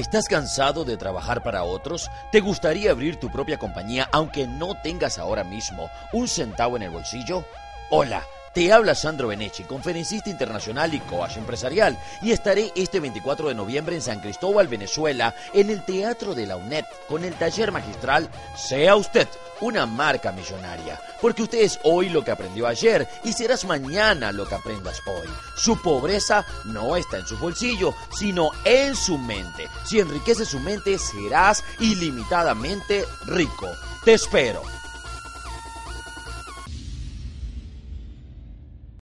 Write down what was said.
¿Estás cansado de trabajar para otros? ¿Te gustaría abrir tu propia compañía aunque no tengas ahora mismo un centavo en el bolsillo? Hola. Te habla Sandro Benechi, conferencista internacional y coach empresarial, y estaré este 24 de noviembre en San Cristóbal, Venezuela, en el Teatro de la UNED, con el taller magistral Sea usted una marca millonaria, porque usted es hoy lo que aprendió ayer y serás mañana lo que aprendas hoy. Su pobreza no está en su bolsillo, sino en su mente. Si enriqueces su mente, serás ilimitadamente rico. Te espero.